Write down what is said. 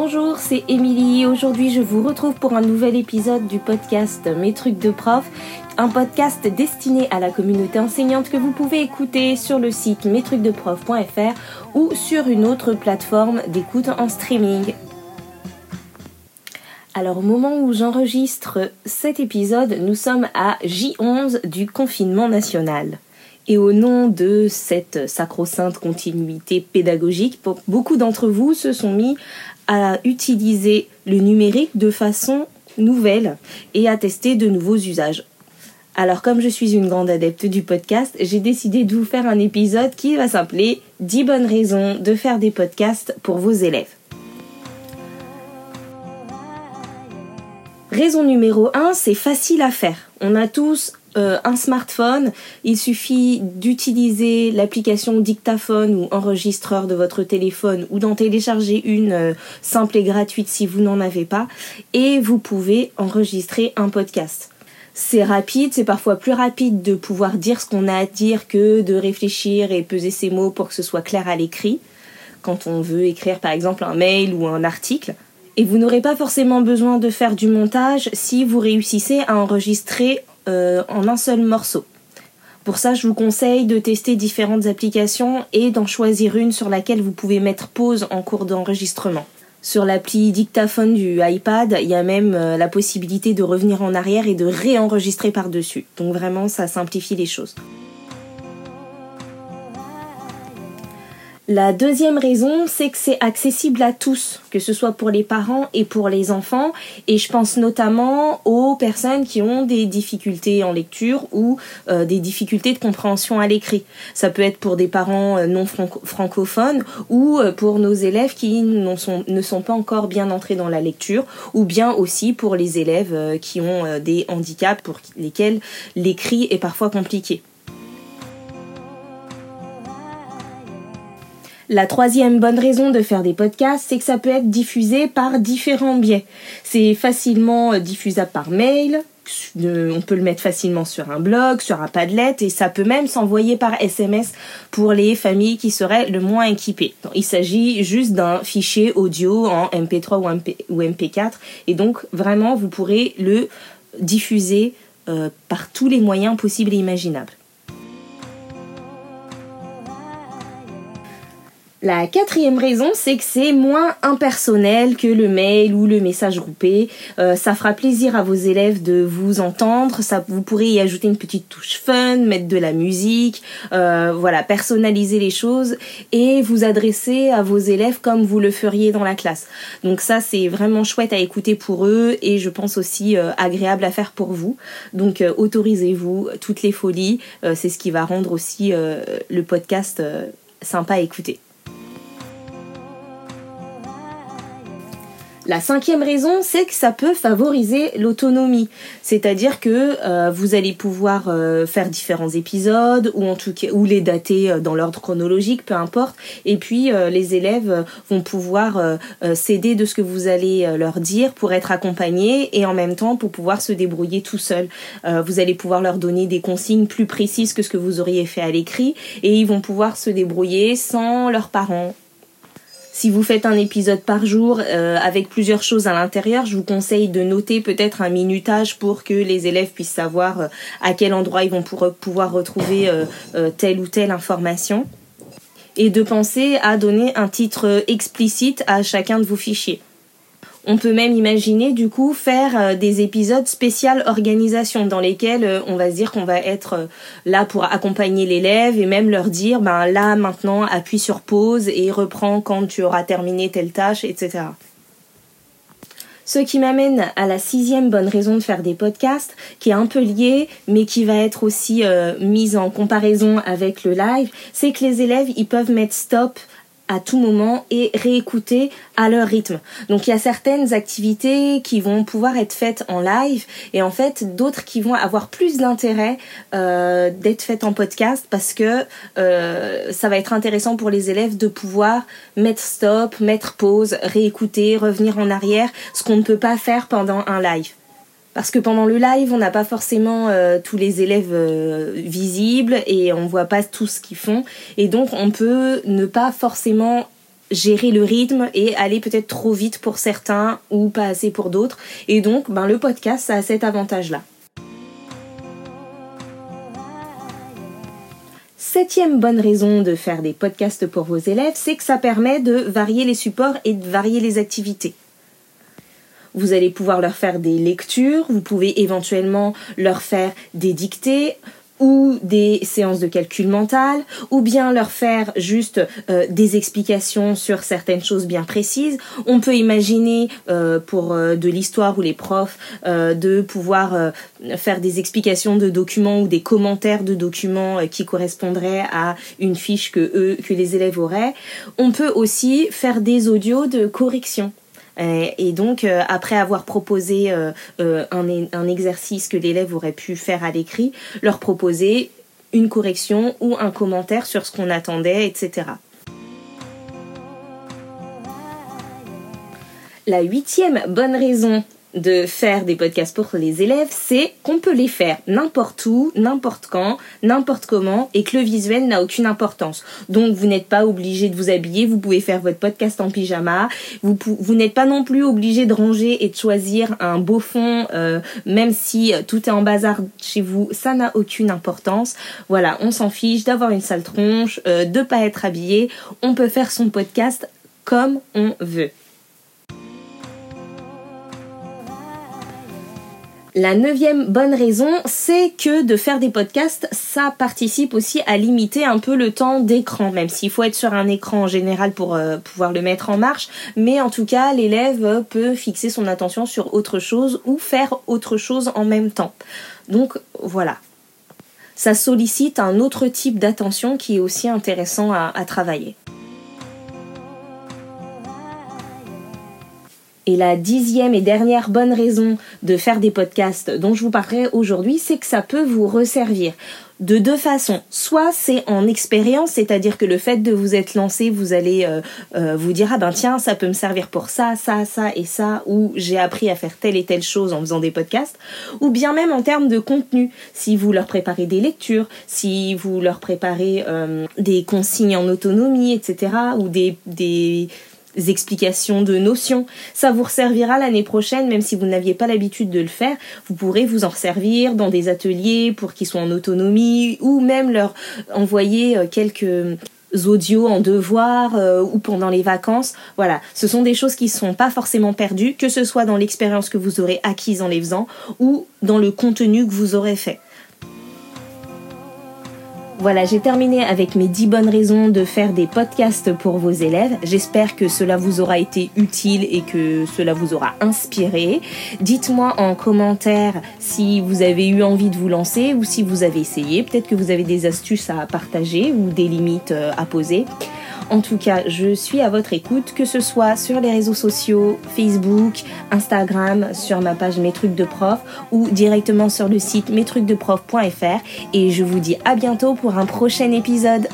Bonjour, c'est Émilie. Aujourd'hui, je vous retrouve pour un nouvel épisode du podcast Mes trucs de prof, un podcast destiné à la communauté enseignante que vous pouvez écouter sur le site mestrucsdeprof.fr ou sur une autre plateforme d'écoute en streaming. Alors au moment où j'enregistre cet épisode, nous sommes à J11 du confinement national. Et au nom de cette sacro-sainte continuité pédagogique, beaucoup d'entre vous se sont mis à utiliser le numérique de façon nouvelle et à tester de nouveaux usages. Alors comme je suis une grande adepte du podcast, j'ai décidé de vous faire un épisode qui va s'appeler 10 bonnes raisons de faire des podcasts pour vos élèves. Raison numéro 1, c'est facile à faire. On a tous euh, un smartphone, il suffit d'utiliser l'application dictaphone ou enregistreur de votre téléphone ou d'en télécharger une euh, simple et gratuite si vous n'en avez pas et vous pouvez enregistrer un podcast. C'est rapide, c'est parfois plus rapide de pouvoir dire ce qu'on a à dire que de réfléchir et peser ses mots pour que ce soit clair à l'écrit quand on veut écrire par exemple un mail ou un article. Et vous n'aurez pas forcément besoin de faire du montage si vous réussissez à enregistrer euh, en un seul morceau. Pour ça, je vous conseille de tester différentes applications et d'en choisir une sur laquelle vous pouvez mettre pause en cours d'enregistrement. Sur l'appli dictaphone du iPad, il y a même euh, la possibilité de revenir en arrière et de réenregistrer par-dessus. Donc vraiment, ça simplifie les choses. La deuxième raison, c'est que c'est accessible à tous, que ce soit pour les parents et pour les enfants. Et je pense notamment aux personnes qui ont des difficultés en lecture ou euh, des difficultés de compréhension à l'écrit. Ça peut être pour des parents euh, non francophones ou euh, pour nos élèves qui ne sont pas encore bien entrés dans la lecture ou bien aussi pour les élèves qui ont des handicaps pour lesquels l'écrit est parfois compliqué. La troisième bonne raison de faire des podcasts, c'est que ça peut être diffusé par différents biais. C'est facilement euh, diffusable par mail, on peut le mettre facilement sur un blog, sur un Padlet et ça peut même s'envoyer par SMS pour les familles qui seraient le moins équipées. il s'agit juste d'un fichier audio en MP3 ou, MP4 et donc vraiment vous pourrez le diffuser euh, par tous les moyens possibles et imaginables. La quatrième raison, c'est que c'est moins impersonnel que le mail ou le message groupé. Euh, ça fera plaisir à vos élèves de vous entendre. Ça, vous pourrez y ajouter une petite touche fun, mettre de la musique, euh, voilà, personnaliser les choses et vous adresser à vos élèves comme vous le feriez dans la classe. Donc ça, c'est vraiment chouette à écouter pour eux et je pense aussi euh, agréable à faire pour vous. Donc autorisez-vous toutes les folies. c'est ce qui va rendre aussi le podcast sympa à écouter. La cinquième raison, c'est que ça peut favoriser l'autonomie. C'est-à-dire que euh, vous allez pouvoir euh, faire différents épisodes ou en tout cas ou les dater euh, dans l'ordre chronologique, peu importe. Et puis les élèves vont pouvoir s'aider de ce que vous allez leur dire pour être accompagnés et en même temps pour pouvoir se débrouiller tout seul. vous allez pouvoir leur donner des consignes plus précises que ce que vous auriez fait à l'écrit et ils vont pouvoir se débrouiller sans leurs parents si vous faites un épisode par jour euh, avec plusieurs choses à l'intérieur, je vous conseille de noter peut-être un minutage pour que les élèves puissent savoir euh, à quel endroit ils vont pouvoir retrouver euh, telle ou telle information. Et de penser à donner un titre explicite à chacun de vos fichiers. On peut même imaginer du coup faire euh, des épisodes spécial organisation dans lesquels euh, on va se dire qu'on va être euh, là pour accompagner l'élève et même leur dire ben là maintenant appuie sur pause et reprends quand tu auras terminé telle tâche, etc. Ce qui m'amène à la sixième bonne raison de faire des podcasts, qui est un peu liée, mais qui va être aussi mise en comparaison avec le live, c'est que les élèves, ils peuvent mettre stop à tout moment et réécouter à leur rythme. Donc il y a certaines activités qui vont pouvoir être faites en live et en fait d'autres qui vont avoir plus d'intérêt euh, d'être faites en podcast parce que euh, ça va être intéressant pour les élèves de pouvoir mettre stop, mettre pause, réécouter, revenir en arrière, ce qu'on ne peut pas faire pendant un live parce que pendant le live, on n'a pas forcément euh, tous les élèves euh, visibles et on voit pas tout ce qu'ils font et donc on peut ne pas forcément gérer le rythme et aller peut-être trop vite pour certains ou pas assez pour d'autres. Et donc, ben, le podcast, a cet avantage-là. Septième bonne raison de faire des podcasts pour vos élèves, c'est que ça permet de varier les supports et de varier les activités. Vous allez pouvoir leur faire des lectures, vous pouvez éventuellement leur faire des dictées, ou des séances de calcul mental, ou bien leur faire juste euh, des explications sur certaines choses bien précises. On peut imaginer euh, pour euh, de l'histoire ou les profs de pouvoir faire des explications de documents ou des commentaires de documents qui correspondraient à une fiche que eux que les élèves auraient. On peut aussi faire des audios de correction. Euh, et donc, euh, après avoir proposé euh, un, un exercice que l'élève aurait pu faire à l'écrit, leur proposer une correction ou un commentaire sur ce qu'on attendait, etc. La huitième bonne raison de faire des podcasts pour les élèves, c'est qu'on peut les faire n'importe où, n'importe quand, n'importe comment, et que le visuel n'a aucune importance. Donc vous n'êtes pas obligé de vous habiller, vous pouvez faire votre podcast en pyjama, vous, n'êtes pas non plus obligé de ranger et de choisir un beau fond, euh, même si tout est en bazar chez vous, ça n'a aucune importance. Voilà, on s'en fiche d'avoir une sale tronche, euh, de pas être habillé, on peut faire son podcast comme on veut. La neuvième bonne raison, c'est que de faire des podcasts, ça participe aussi à limiter un peu le temps d'écran, même s'il faut être sur un écran en général pour euh, pouvoir le mettre en marche. Mais en tout cas, l'élève peut fixer son attention sur autre chose ou faire autre chose en même temps. Donc voilà. Ça sollicite un autre type d'attention qui est aussi intéressant à travailler. Et la dixième et dernière bonne raison de faire des podcasts dont je vous parlerai aujourd'hui, c'est que ça peut vous resservir de deux façons. Soit c'est en expérience, c'est-à-dire que le fait de vous être lancé, vous allez euh, euh, vous dire ah ben tiens ça peut me servir pour ça, ça, ça et ça, ou j'ai appris à faire telle et telle chose en faisant des podcasts, ou bien même en termes de contenu, si vous leur préparez des lectures, si vous leur préparez euh, des consignes en autonomie, etc., ou des, des explications de notions. Ça vous servira l'année prochaine, même si vous n'aviez pas l'habitude de le faire. Vous pourrez vous en servir dans des ateliers pour qu'ils soient en autonomie ou même leur envoyer euh, quelques audios en devoir euh, ou pendant les vacances. Voilà, ce sont des choses qui ne sont pas forcément perdues, que ce soit dans l'expérience que vous aurez acquise en les faisant ou dans le contenu que vous aurez fait. Voilà, j'ai terminé avec mes 10 bonnes raisons de faire des podcasts pour vos élèves. J'espère que cela vous aura été utile et que cela vous aura inspiré. Dites-moi en commentaire si vous avez eu envie de vous lancer ou si vous avez essayé. Peut-être que vous avez des astuces à partager ou des limites euh, à poser. En tout cas, je suis à votre écoute, que ce soit sur les réseaux sociaux, Facebook, Instagram, sur ma page Mes trucs de prof ou directement sur le site mestrucsdeprof.fr et je vous dis à bientôt pour un prochain épisode.